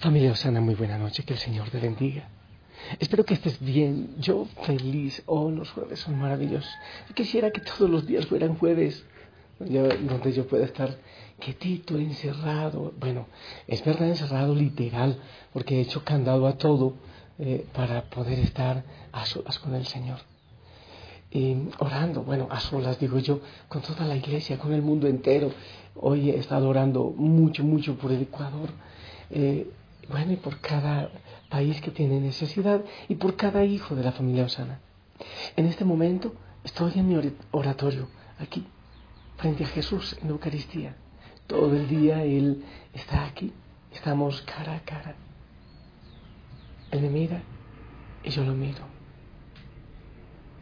Familia Osana, muy buena noche, que el Señor te bendiga. Espero que estés bien, yo feliz, oh, los jueves son maravillosos. Quisiera que todos los días fueran jueves, donde yo pueda estar quietito, encerrado. Bueno, es verdad, encerrado literal, porque he hecho candado a todo eh, para poder estar a solas con el Señor. Orando, bueno, a solas digo yo, con toda la iglesia, con el mundo entero. Hoy he estado orando mucho, mucho por el Ecuador. Eh, bueno, y por cada país que tiene necesidad y por cada hijo de la familia Osana. En este momento estoy en mi oratorio, aquí, frente a Jesús en la Eucaristía. Todo el día Él está aquí, estamos cara a cara. Él me mira y yo lo miro.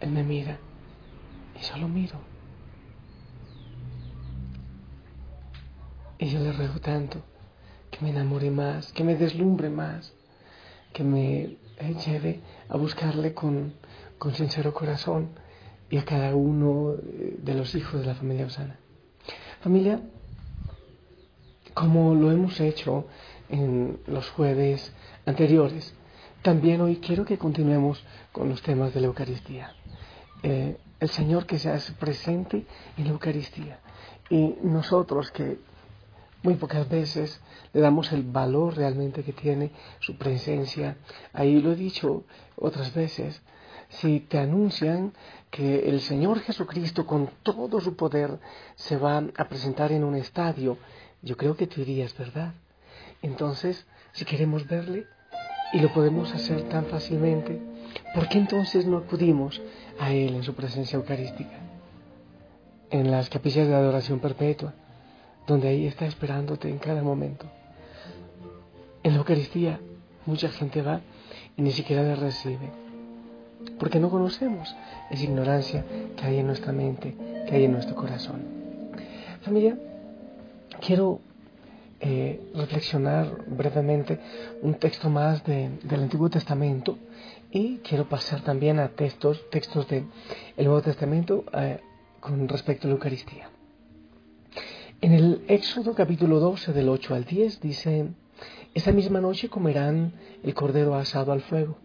Él me mira y yo lo miro. Y yo le ruego tanto que me enamore más, que me deslumbre más, que me lleve a buscarle con, con sincero corazón y a cada uno de los hijos de la familia Osana. Familia, como lo hemos hecho en los jueves anteriores, también hoy quiero que continuemos con los temas de la Eucaristía. Eh, el Señor que se hace presente en la Eucaristía y nosotros que muy pocas veces le damos el valor realmente que tiene su presencia. Ahí lo he dicho otras veces. Si te anuncian que el Señor Jesucristo con todo su poder se va a presentar en un estadio, yo creo que tú dirías, ¿verdad? Entonces, si queremos verle y lo podemos hacer tan fácilmente, ¿por qué entonces no acudimos a Él en su presencia eucarística? En las capillas de adoración perpetua donde ahí está esperándote en cada momento. En la Eucaristía mucha gente va y ni siquiera le recibe, porque no conocemos esa ignorancia que hay en nuestra mente, que hay en nuestro corazón. Familia, quiero eh, reflexionar brevemente un texto más del Antiguo Testamento y quiero pasar también a textos, textos del Nuevo Testamento eh, con respecto a la Eucaristía. En el Éxodo capítulo 12 del 8 al 10 dice, esa misma noche comerán el cordero asado al fuego,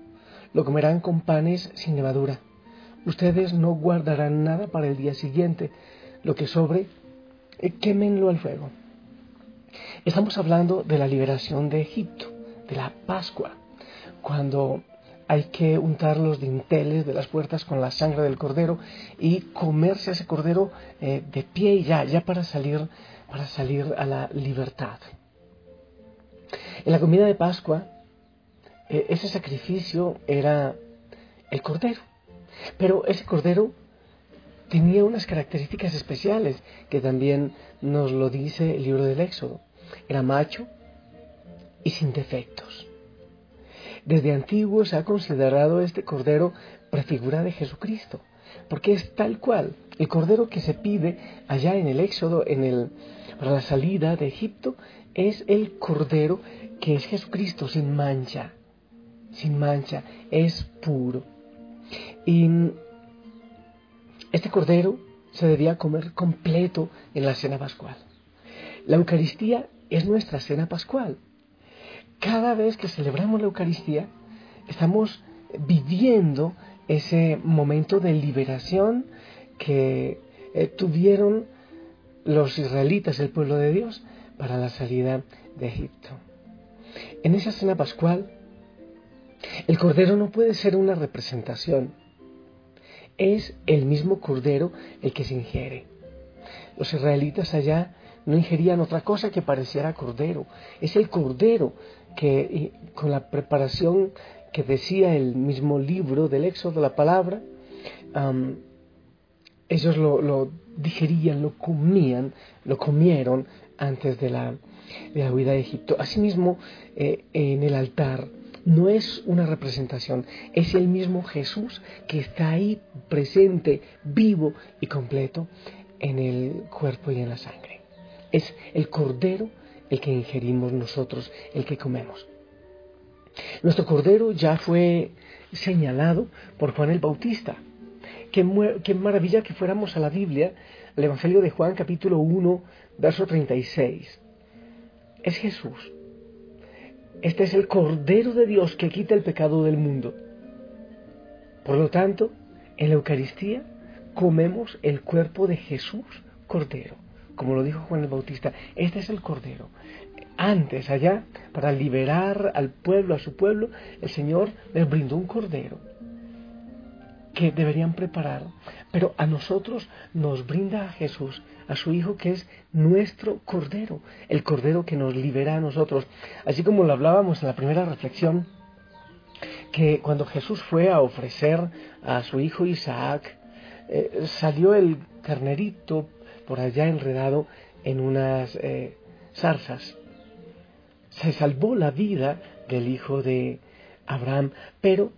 lo comerán con panes sin levadura. Ustedes no guardarán nada para el día siguiente, lo que sobre, eh, quémenlo al fuego. Estamos hablando de la liberación de Egipto, de la Pascua, cuando hay que untar los dinteles de las puertas con la sangre del cordero y comerse ese cordero eh, de pie y ya, ya para salir, para salir a la libertad. En la comida de Pascua, eh, ese sacrificio era el cordero, pero ese cordero tenía unas características especiales que también nos lo dice el libro del Éxodo. Era macho y sin defectos. Desde antiguo se ha considerado este cordero prefigura de Jesucristo, porque es tal cual el cordero que se pide allá en el Éxodo, en el, la salida de Egipto, es el cordero que es Jesucristo sin mancha, sin mancha, es puro. Y este cordero se debía comer completo en la cena pascual. La Eucaristía es nuestra cena pascual cada vez que celebramos la Eucaristía, estamos viviendo ese momento de liberación que eh, tuvieron los israelitas, el pueblo de Dios, para la salida de Egipto. En esa cena pascual, el cordero no puede ser una representación, es el mismo cordero el que se ingiere. Los israelitas allá no ingerían otra cosa que pareciera cordero. Es el cordero que con la preparación que decía el mismo libro del Éxodo, la palabra, ellos lo, digerían, lo comían, lo comieron antes de la, de la huida de Egipto. Asimismo, eh, en el altar no es una representación, es el mismo Jesús que está ahí presente, vivo y completo en el cuerpo y en la sangre. Es el cordero el que ingerimos nosotros, el que comemos. Nuestro cordero ya fue señalado por Juan el Bautista. Qué, maravilla que fuéramos a la Biblia, al Evangelio de Juan capítulo 1, verso 36. Es Jesús este es el Cordero de Dios que quita el pecado del mundo. Por lo tanto, en la Eucaristía comemos el cuerpo de Jesús Cordero, como lo dijo Juan el Bautista. Este es el Cordero. Antes, allá, para liberar al pueblo, a su pueblo, el Señor les brindó un Cordero que deberían preparar, pero a nosotros nos brinda a Jesús, a su Hijo que es nuestro Cordero, el Cordero que nos libera a nosotros. Así como lo hablábamos en la primera reflexión, que cuando Jesús fue a ofrecer a su Hijo Isaac, eh, salió el carnerito por allá enredado en unas eh, zarzas. Se salvó la vida del hijo de Abraham, pero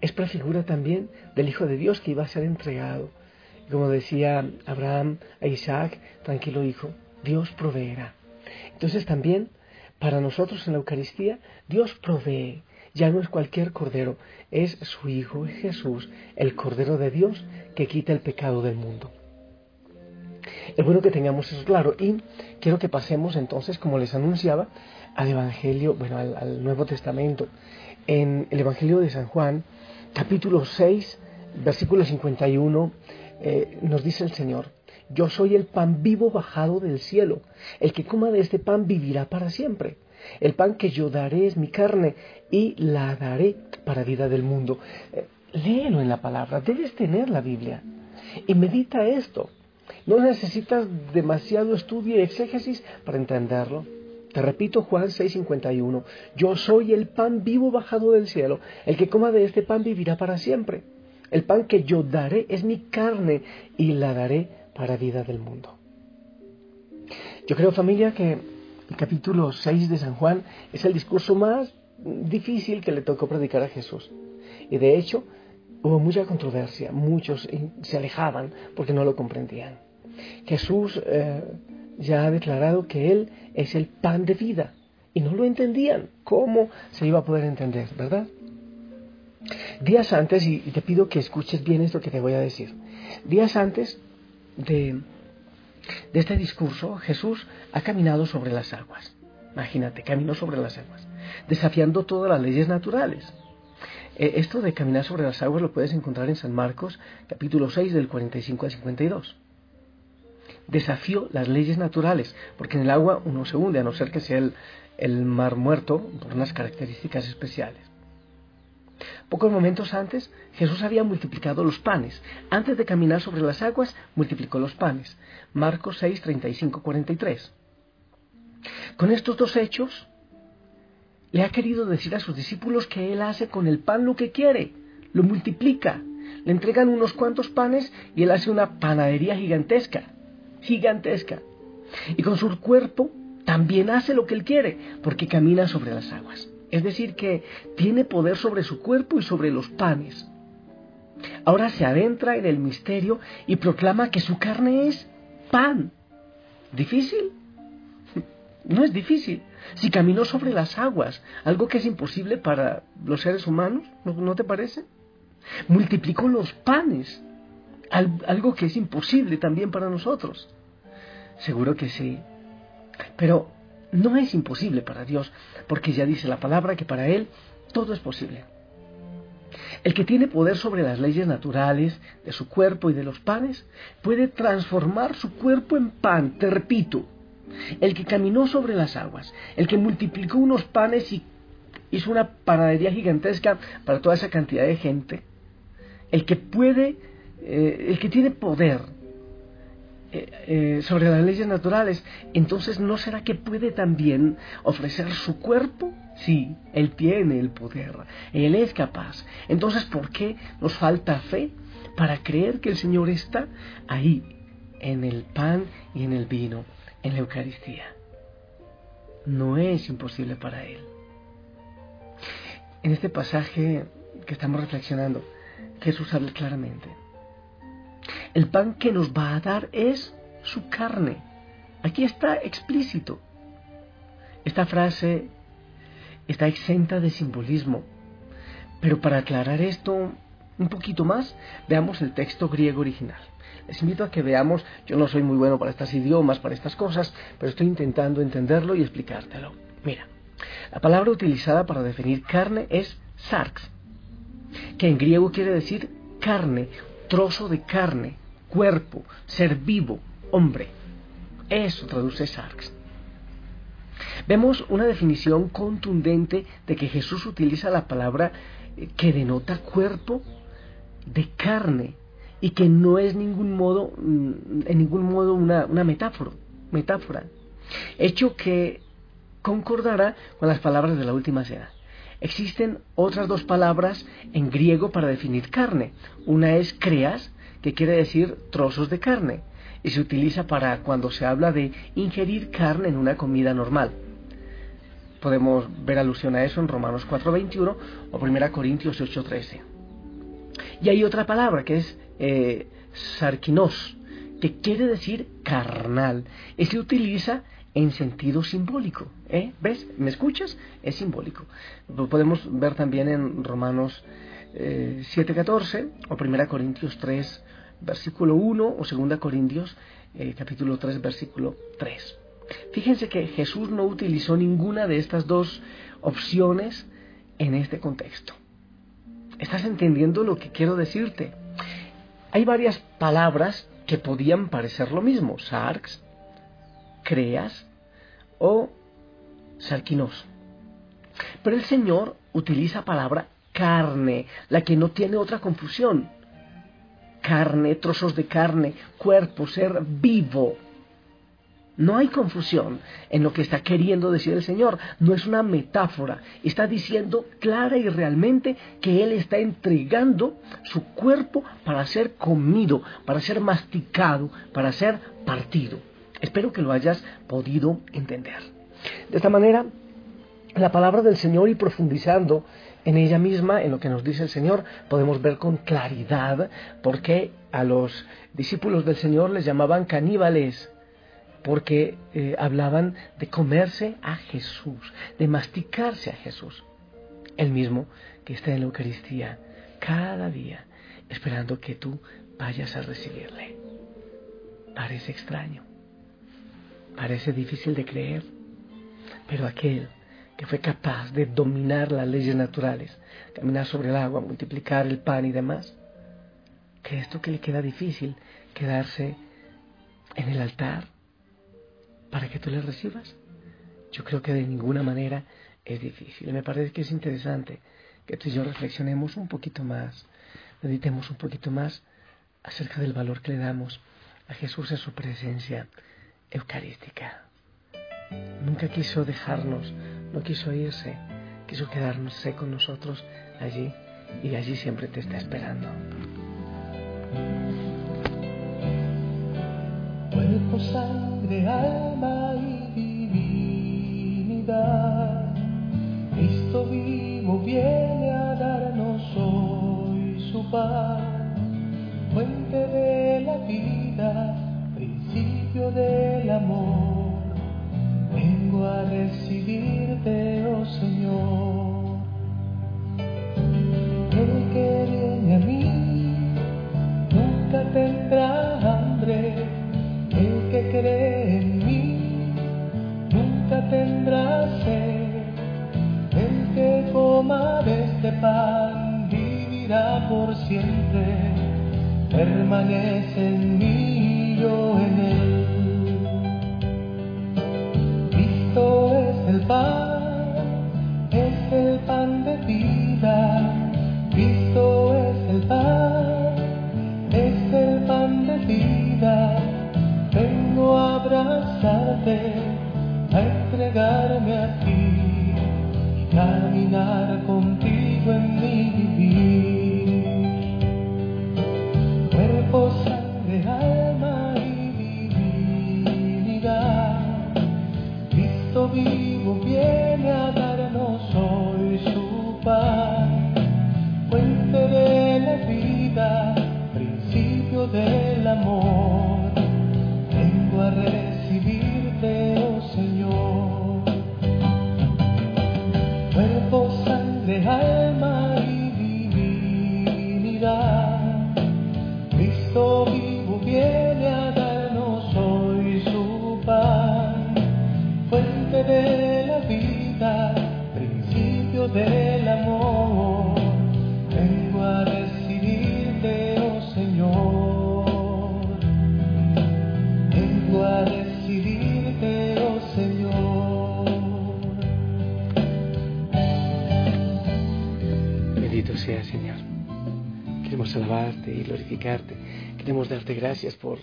es prefigura también del Hijo de Dios que iba a ser entregado. Como decía Abraham a Isaac, tranquilo hijo, Dios proveerá. Entonces también para nosotros en la Eucaristía Dios provee. Ya no es cualquier cordero, es su Hijo Jesús, el Cordero de Dios que quita el pecado del mundo. Es bueno que tengamos eso claro y quiero que pasemos entonces, como les anunciaba, al Evangelio, bueno, al, Nuevo Testamento. En el Evangelio de San Juan, capítulo 6, versículo 51, eh, nos dice el Señor, yo soy el pan vivo bajado del cielo, el que coma de este pan vivirá para siempre. El pan que yo daré es mi carne y la daré para vida del mundo. Eh, léelo en la palabra, debes tener la Biblia y medita esto. No necesitas demasiado estudio y exégesis para entenderlo. Te repito Juan 6:51, yo soy el pan vivo bajado del cielo, el que coma de este pan vivirá para siempre. El pan que yo daré es mi carne y la daré para vida del mundo. Yo creo familia que el capítulo 6 de San Juan es el discurso más difícil que le tocó predicar a Jesús. Y de hecho hubo mucha controversia, muchos se alejaban porque no lo comprendían. Jesús eh, ya ha declarado que Él es el pan de vida. Y no lo entendían. ¿Cómo se iba a poder entender, verdad? Días antes, y te pido que escuches bien esto que te voy a decir. Días antes de, de este discurso, Jesús ha caminado sobre las aguas. Imagínate, caminó sobre las aguas, desafiando todas las leyes naturales. Eh, esto de caminar sobre las aguas lo puedes encontrar en San Marcos, capítulo 6, del 45 al 52 desafió las leyes naturales, porque en el agua uno se hunde, a no ser que sea el, mar muerto por unas características especiales. Pocos momentos antes, Jesús había multiplicado los panes. Antes de caminar sobre las aguas, multiplicó los panes. Marcos 6, 35, 43. Con estos dos hechos, le ha querido decir a sus discípulos que Él hace con el pan lo que quiere, lo multiplica. Le entregan unos cuantos panes y Él hace una panadería gigantesca gigantesca. Y con su cuerpo también hace lo que él quiere, porque camina sobre las aguas. Es decir, que tiene poder sobre su cuerpo y sobre los panes. Ahora se adentra en el misterio y proclama que su carne es pan. ¿Difícil? No es difícil. Si caminó sobre las aguas, algo que es imposible para los seres humanos, ¿no, te parece? Multiplicó los panes algo que es imposible también para nosotros. Seguro que sí. Pero no es imposible para Dios, porque ya dice la palabra que para Él todo es posible. El que tiene poder sobre las leyes naturales de su cuerpo y de los panes puede transformar su cuerpo en pan, te repito. El que caminó sobre las aguas, el que multiplicó unos panes y hizo una panadería gigantesca para toda esa cantidad de gente, el que puede eh, el que tiene poder eh, eh, sobre las leyes naturales, entonces ¿no será que puede también ofrecer su cuerpo? Sí, Él tiene el poder, Él es capaz. Entonces, ¿por qué nos falta fe? para creer que el Señor está ahí, en el pan y en el vino, en la Eucaristía. No es imposible para Él. En este pasaje que estamos reflexionando, Jesús habla claramente. El pan que nos va a dar es su carne. Aquí está explícito. Esta frase está exenta de simbolismo. Pero para aclarar esto un poquito más, veamos el texto griego original. Les invito a que veamos, yo no soy muy bueno para estos idiomas, para estas cosas, pero estoy intentando entenderlo y explicártelo. Mira, la palabra utilizada para definir carne es sarx, que en griego quiere decir carne, trozo de carne, cuerpo, ser vivo, hombre. Eso traduce sarx. Vemos una definición contundente de que Jesús utiliza la palabra eh, que denota cuerpo de carne y que no es mm, en ningún modo una, una metáfora, metáfora, hecho que concordará con las palabras de la última cena. Existen otras dos palabras en griego para definir carne. Una es creas, que quiere decir trozos de carne, y se utiliza para cuando se habla de ingerir carne en una comida normal. Podemos ver alusión a eso en Romanos 4:21 o 1 Corintios 8:13. Y hay otra palabra que es eh, sarquinos, que quiere decir carnal, y se utiliza en sentido simbólico. ¿eh? ¿Ves? ¿Me escuchas? Es simbólico. Lo podemos ver también en Romanos 7:14 eh, o 1 Corintios 3, versículo 1 o 2 Corintios eh, capítulo 3, versículo 3. Fíjense que Jesús no utilizó ninguna de estas dos opciones en este contexto. ¿Estás entendiendo lo que quiero decirte? Hay varias palabras que podían parecer lo mismo, sarx, creas o sarquinos. Pero el Señor utiliza palabra carne, la que no tiene otra confusión. Carne, trozos de carne, cuerpo, ser vivo. No hay confusión en lo que está queriendo decir el Señor. No es una metáfora. Está diciendo clara y realmente que Él está entregando su cuerpo para ser comido, para ser masticado, para ser partido. Espero que lo hayas podido entender. De esta manera, la palabra del Señor y profundizando en ella misma, en lo que nos dice el Señor, podemos ver con claridad por qué a los discípulos del Señor les llamaban caníbales porque eh, hablaban de comerse a Jesús, de masticarse a Jesús. El mismo que está en la Eucaristía cada día, esperando que tú vayas a recibirle. Parece extraño, parece difícil de creer, pero aquel que fue capaz de dominar las leyes naturales, caminar sobre el agua, multiplicar el pan y demás, que esto que le queda difícil, quedarse en el altar, para que tú le recibas? Yo creo que de ninguna manera es difícil. Me parece que es interesante que tú y yo reflexionemos un poquito más, meditemos un poquito más acerca del valor que le damos a Jesús en su presencia eucarística. Nunca quiso dejarnos, no quiso irse, quiso quedarse con nosotros allí y allí siempre te está esperando. cuerpo, sangre, alma y divinidad. Cristo vivo viene a darnos hoy su paz, del amor. Señor. Queremos alabarte y glorificarte. Queremos darte gracias por,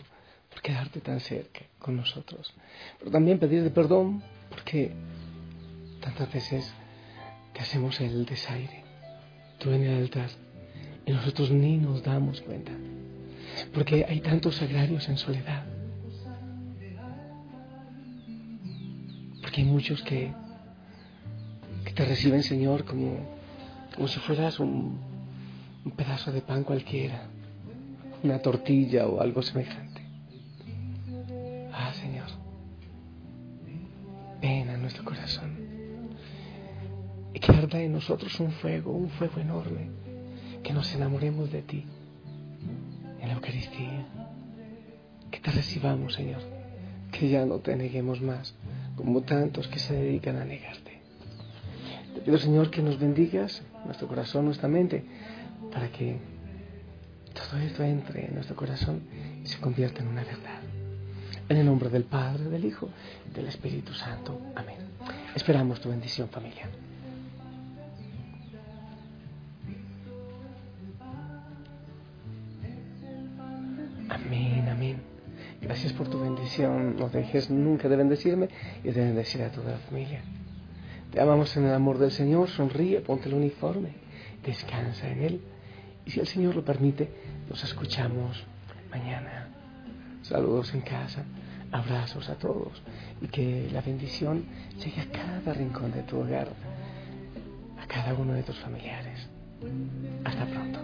por quedarte tan cerca con nosotros. Pero también pedirte perdón porque tantas veces te hacemos el desaire. Tú en el altar y nosotros ni nos damos cuenta. Porque hay tantos sagrarios en soledad. Porque hay muchos que, que te reciben, Señor, como, como si fueras un, un pedazo de pan cualquiera, una tortilla o algo semejante. Ah, Señor, ven a nuestro corazón y que arda en nosotros un fuego, un fuego enorme, que nos enamoremos de ti en la Eucaristía, que te recibamos, Señor, que ya no te neguemos más, como tantos que se dedican a negarte. Pido, Señor, que nos bendigas nuestro corazón, nuestra mente, para que todo esto entre en nuestro corazón y se convierta en una verdad. En el nombre del Padre, del Hijo del Espíritu Santo. Amén. Esperamos tu bendición, familia. Amén, amén. Gracias por tu bendición. No dejes nunca de bendecirme y de bendecir a toda la familia. Te amamos en el amor del Señor. Sonríe, ponte el uniforme. Descansa en Él. Y si el Señor lo permite, nos escuchamos mañana. Saludos en casa, abrazos a todos y que la bendición llegue a cada rincón de tu hogar, a cada uno de tus familiares. Hasta pronto.